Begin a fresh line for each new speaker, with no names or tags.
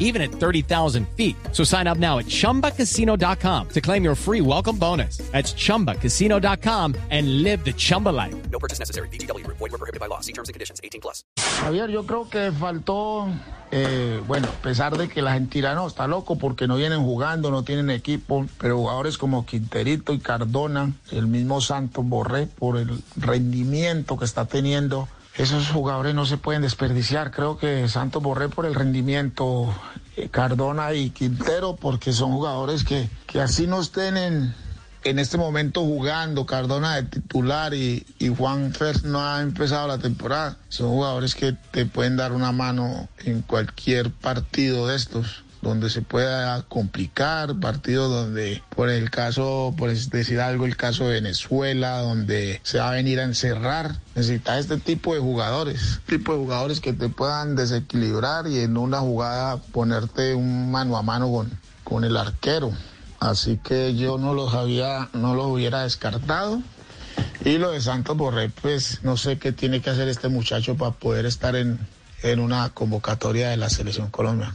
even at 30,000 feet. So sign up now at chumbacasino.com to claim your free welcome bonus. That's chumbacasino.com and live the Chumba life.
No purchase necessary. BGW. Void were prohibited by law. See terms and conditions. 18 plus.
Javier, yo creo que faltó, eh, bueno, a pesar de que la gente dirá, no, está loco porque no vienen jugando, no tienen equipo, pero jugadores como Quinterito y Cardona, el mismo Santos Borré, por el rendimiento que está teniendo, esos jugadores no se pueden desperdiciar. Creo que Santos Borré por el rendimiento, eh, Cardona y Quintero, porque son jugadores que, que así no estén en en este momento jugando, Cardona de titular y, y Juan Fer no ha empezado la temporada. Son jugadores que te pueden dar una mano en cualquier partido de estos donde se pueda complicar, partidos donde, por el caso, por decir algo, el caso de Venezuela, donde se va a venir a encerrar. Necesitas este tipo de jugadores, tipo de jugadores que te puedan desequilibrar y en una jugada ponerte un mano a mano con, con el arquero. Así que yo no los había, no los hubiera descartado. Y lo de Santos Borré, pues no sé qué tiene que hacer este muchacho para poder estar en, en una convocatoria de la selección Colombia.